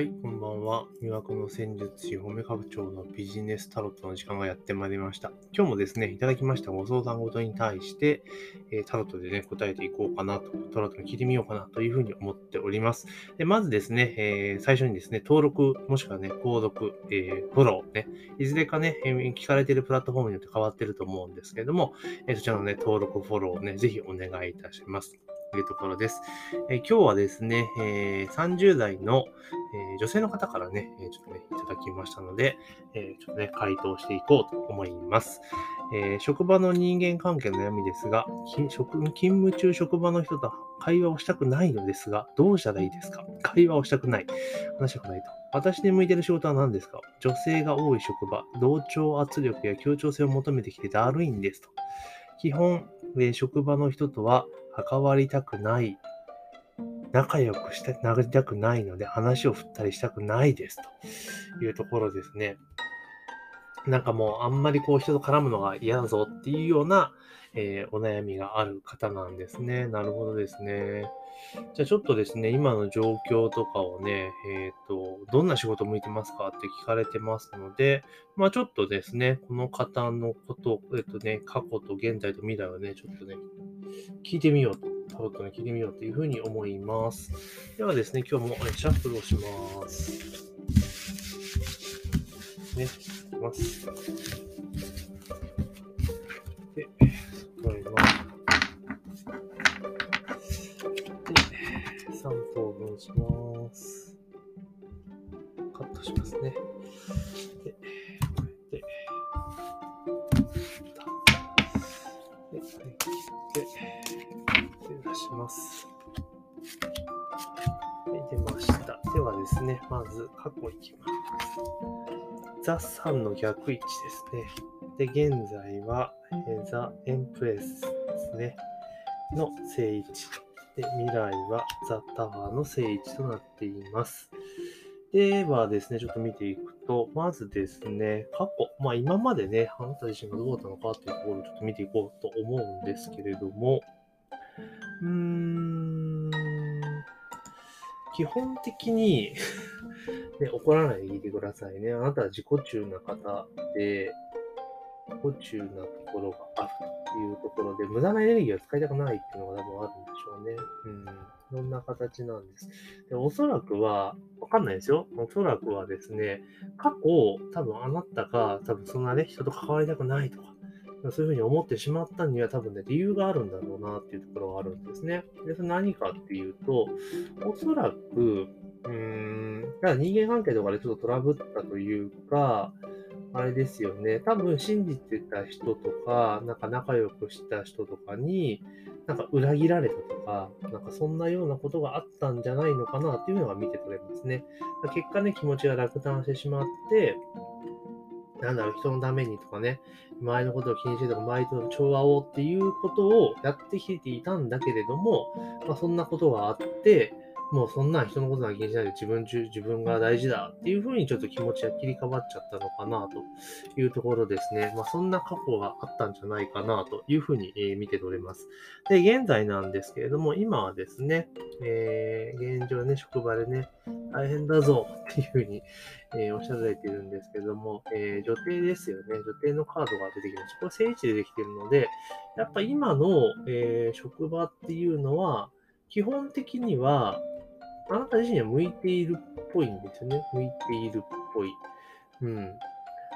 はい、こんばんは。魅惑の戦術師、褒め拡張のビジネスタロットの時間がやってまいりました。今日もですね、いただきましたご相談事に対して、え、タロットでね、答えていこうかなと、タロットに聞いてみようかなというふうに思っております。でまずですね、えー、最初にですね、登録、もしくはね、購読、えー、フォローね、いずれかね、聞かれているプラットフォームによって変わってると思うんですけれども、えそちらのね、登録、フォローをね、ぜひお願いいたします。というところです。えー、今日はですね、えー、30代の、え、女性の方からね、ちょっとね、いただきましたので、えちょっとね、回答していこうと思います。え職場の人間関係の悩みですが、勤務中職場の人と会話をしたくないのですが、どうしたらいいですか？会話をしたくない。話したくないと。私に向いてる仕事は何ですか？女性が多い職場、同調圧力や協調性を求めてきてだるいんですと。基本、で職場の人とは関わりたくない、仲良くしてなりたくないので話を振ったりしたくないですというところですね。なんかもうあんまりこう人と絡むのが嫌だぞっていうような、えー、お悩みがある方なんですね。なるほどですね。じゃあちょっとですね、今の状況とかをね、えっ、ー、と、どんな仕事向いてますかって聞かれてますので、まあちょっとですね、この方のこと、えっ、ー、とね、過去と現在と未来をね、ちょっとね、聞いてみようと、タロットに聞いてみようというふうに思います。ではですね、今日もシャッフルをします。ね、いきます。します。はい、出ました。ではですね、まず過去いきます。ザ・3の逆位置ですね。で、現在は、えザ・エンプレスですね。の正位置。で、未来はザ・タワーの正位置となっています。ではですね、ちょっと見ていくと、まずですね、過去、まあ今までね、あなた自身がどうだったのかっていうところをちょっと見ていこうと思うんですけれども、うーん、基本的に ね、怒らないで聞いてくださいね。あなたは自己中な方で、自己中なところがあるというところで、無駄なエネルギーを使いたくないっていうのが多分あるんでしょうね。うん。そんな形なんです。でおそらくは、わかんないですよ。おそらくはですね、過去、多分あなたが、多分そんなね、人と関わりたくないとか、そういうふうに思ってしまったには多分ね、理由があるんだろうなっていうところがあるんですね。で、それ何かっていうと、おそらく、うーん、だから人間関係とかでちょっとトラブったというか、あれですよね。多分信じてた人とか、なんか仲良くした人とかに、なんか裏切られたとか、なんかそんなようなことがあったんじゃないのかなっていうのが見て取れますね。結果ね、気持ちが落胆してしまって、なんだろう、人のためにとかね、周りのことを気にしてとか、周りとの調和をっていうことをやってきていたんだけれども、まあ、そんなことがあって、もうそんな人のことは気にしないで自分中、自分が大事だっていうふうにちょっと気持ちが切り替わっちゃったのかなというところですね。まあそんな過去があったんじゃないかなというふうに、え見て取れます。で、現在なんですけれども、今はですね、えー、現状ね、職場でね、大変だぞっていうふうに、えー、おっしゃられているんですけども、えー、女帝ですよね。女帝のカードが出てきました。これ聖地でできているので、やっぱ今の、えー、職場っていうのは、基本的には、あなた自身には向いているっぽいんですよね。向いているっぽい。うん。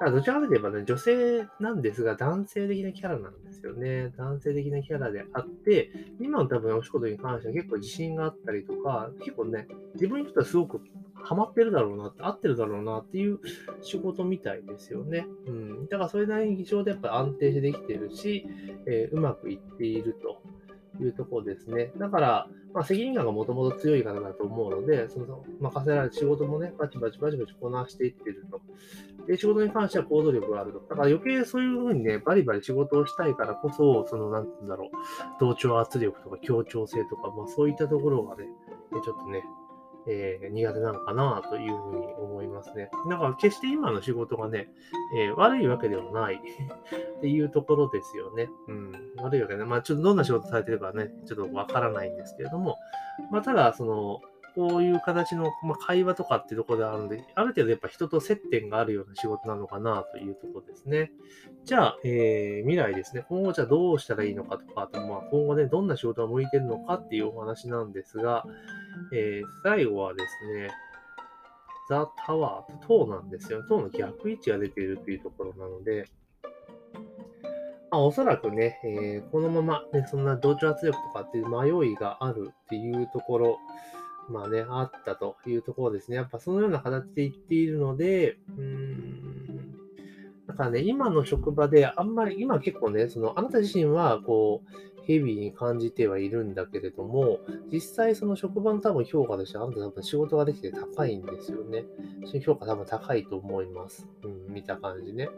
だからどちらかといえばね、女性なんですが、男性的なキャラなんですよね。男性的なキャラであって、今の多分お仕事に関しては結構自信があったりとか、結構ね、自分にとってはすごくハマってるだろうなって、合ってるだろうなっていう仕事みたいですよね。うん。だからそれなりに議場でやっぱ安定してできてるし、えー、うまくいっていると。いうところですね。だから、まあ、責任感がもともと強い方だと思うので、その任せられる仕事もね、バチバチバチバチこなしていってると。で、仕事に関しては行動力があると。だから余計そういうふうにね、バリバリ仕事をしたいからこそ、その、なんて言うんだろう、同調圧力とか協調性とか、まあそういったところがね、ちょっとね、えー、苦手なのかなというふうに思いますね。だから決して今の仕事がね、えー、悪いわけではない っていうところですよね。うん。悪いわけね。まあちょっとどんな仕事されてるかね、ちょっとわからないんですけれども、まあただ、その、こういう形の、まあ、会話とかっていうところであるので、ある程度やっぱ人と接点があるような仕事なのかなというところですね。じゃあ、えー、未来ですね。今後じゃあどうしたらいいのかとか、あとまあ今後ね、どんな仕事が向いてるのかっていうお話なんですが、えー、最後はですね、ザ・タワーと塔なんですよ。塔の逆位置が出ているというところなので、まあ、おそらくね、えー、このまま、ね、そんな同調圧力とかっていう迷いがあるっていうところ、まあね、あったというところですね。やっぱそのような形で言っているので、うん、からね、今の職場であんまり、今結構ね、その、あなた自身は、こう、ヘビーに感じてはいるんだけれども、実際その職場の多分評価としてあなた多分仕事ができて高いんですよね。その評価多分高いと思います。うん、見た感じね。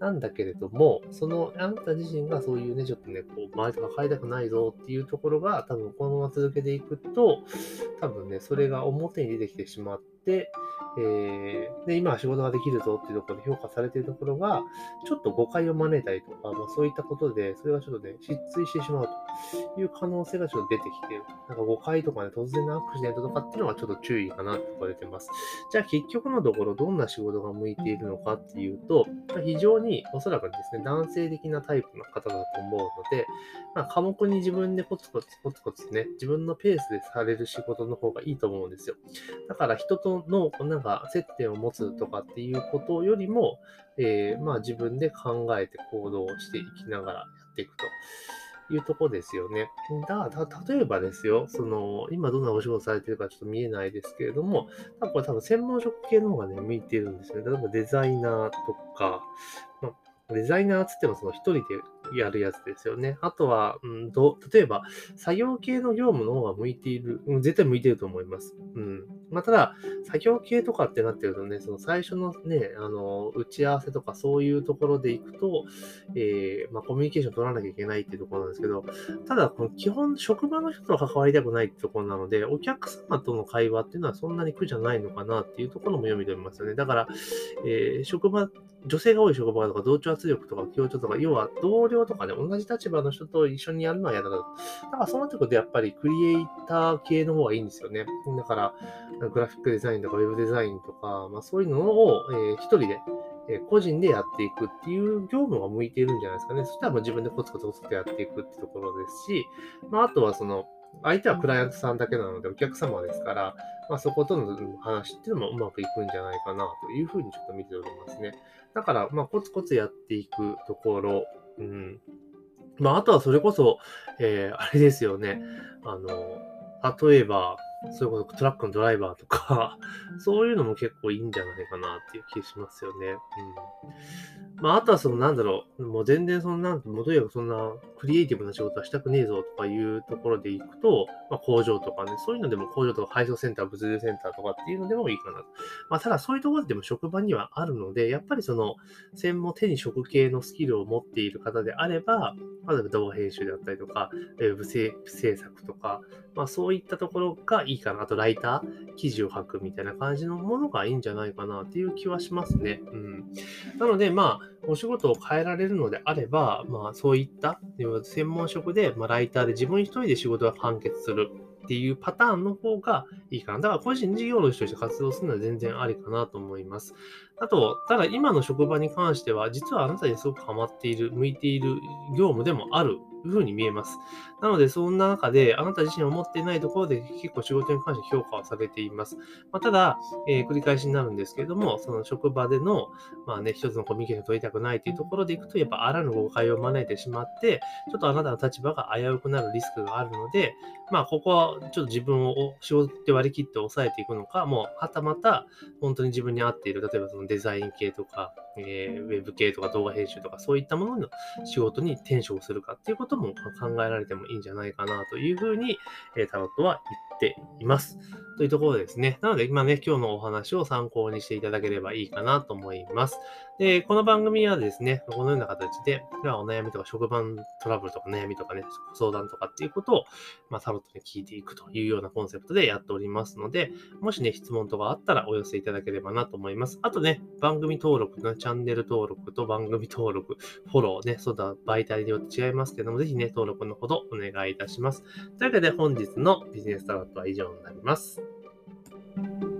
なんだけれども、そのあなた自身がそういうね、ちょっとね、こう、周りとか変えたくないぞっていうところが多分このまま続けていくと、多分ね、それが表に出てきてしまって、えー、で、今は仕事ができるぞっていうところで評価されているところが、ちょっと誤解を招いたりとか、まあそういったことで、それがちょっとね、失墜してしまうという可能性がちょっと出てきている。なんか誤解とかね、突然のアクシデントとかっていうのがちょっと注意かなって言われてます。じゃあ結局のところ、どんな仕事が向いているのかっていうと、まあ、非常におそらくですね、男性的なタイプの方だと思うので、まあ、科目に自分でコツコツコツコツね、自分のペースでされる仕事の方がいいと思うんですよ。だから人との、なんか接点を持つとかっていうことよりも、えー、まあ自分で考えて行動していきながらやっていくと。いうとこですよね。だから、例えばですよ、その、今どんなお仕事されてるかちょっと見えないですけれども、多分これ多分専門職系の方がね、向いてるんですよね。例えばデザイナーとか、まあ、デザイナーつってもその一人でやるやつですよね。あとは、うんと、例えば、作業系の業務の方が向いている、うん、絶対向いてると思います。うん。まあ、ただ、作業系とかってなってるとね、その最初のね、あの、打ち合わせとかそういうところで行くと、えー、まあ、コミュニケーション取らなきゃいけないっていうところなんですけど、ただ、この基本、職場の人と関わりたくないってところなので、お客様との会話っていうのはそんなに苦じゃないのかなっていうところも読み取れますよね。だから、えー、職場、女性が多い職場とか同調圧力とか協調とか、要は同僚とかね、同じ立場の人と一緒にやるのは嫌だだ。だからそうなってくるとやっぱりクリエイター系の方がいいんですよね。だから、グラフィックデザインとかウェブデザインとか、まあそういうのを、えー、一人で、えー、個人でやっていくっていう業務が向いているんじゃないですかね。そしたらもう自分でコツコツコツとやっていくってところですし、まああとはその、相手はクライアントさんだけなのでお客様ですから、まあ、そことの話っていうのもうまくいくんじゃないかなというふうにちょっと見ておりますね。だから、まあ、コツコツやっていくところ、うん。まあ、あとはそれこそ、えー、あれですよね。あの、例えば、そういうこと、トラックのドライバーとか、そういうのも結構いいんじゃないかなっていう気しますよね。うん。まあ、あとはその、なんだろう、もう全然その、なんもとにかくそんな、クリエイティブな仕事はしたくねえぞとかいうところで行くと、まあ、工場とかね、そういうのでも工場とか配送センター、物流センターとかっていうのでもいいかな。まあ、ただそういうところでも職場にはあるので、やっぱりその、専門手に職系のスキルを持っている方であれば、例えば動画編集であったりとか、ウェブ制作とか、まあそういったところがいいいいかな。あとライター、記事を書くみたいな感じのものがいいんじゃないかなっていう気はしますね。うん。なので、まあ、お仕事を変えられるのであれば、まあそういった、専門職で、まあ、ライターで自分一人で仕事が完結する。っていうパターンの方がいいかな。だから個人事業主として活動するのは全然ありかなと思います。あと、ただ今の職場に関しては、実はあなたにすごくハマっている、向いている業務でもあるいうふうに見えます。なので、そんな中で、あなた自身を持っていないところで結構仕事に関して評価をされています。まあ、ただ、えー、繰り返しになるんですけれども、その職場での、まあね、一つのコミュニケーションを取りたくないというところでいくと、やっぱあらぬ誤解を招いてしまって、ちょっとあなたの立場が危うくなるリスクがあるので、まあ、ここはちょっと自分を仕事で割り切って抑えていくのか、もう、はたまた、本当に自分に合っている、例えばそのデザイン系とか、えー、ウェブ系とか動画編集とか、そういったものの仕事に転職するかっていうことも考えられてもいいんじゃないかなというふうに、えタロットは言っています。というところですね。なので、今ね、今日のお話を参考にしていただければいいかなと思います。で、この番組はですね、このような形で、お悩みとか職場トラブルとか悩みとかね、相談とかっていうことを、まあ、タロットに聞いていくというようなコンセプトでやっておりますので、もしね、質問とかあったらお寄せいただければなと思います。あとね、番組登録のチャンネル登録と番組登録、フォローね、そうだ、媒体によって違いますけども、ぜひね、登録のほどお願いいたします。というわけで本日のビジネスタロットは以上になります。Thank you.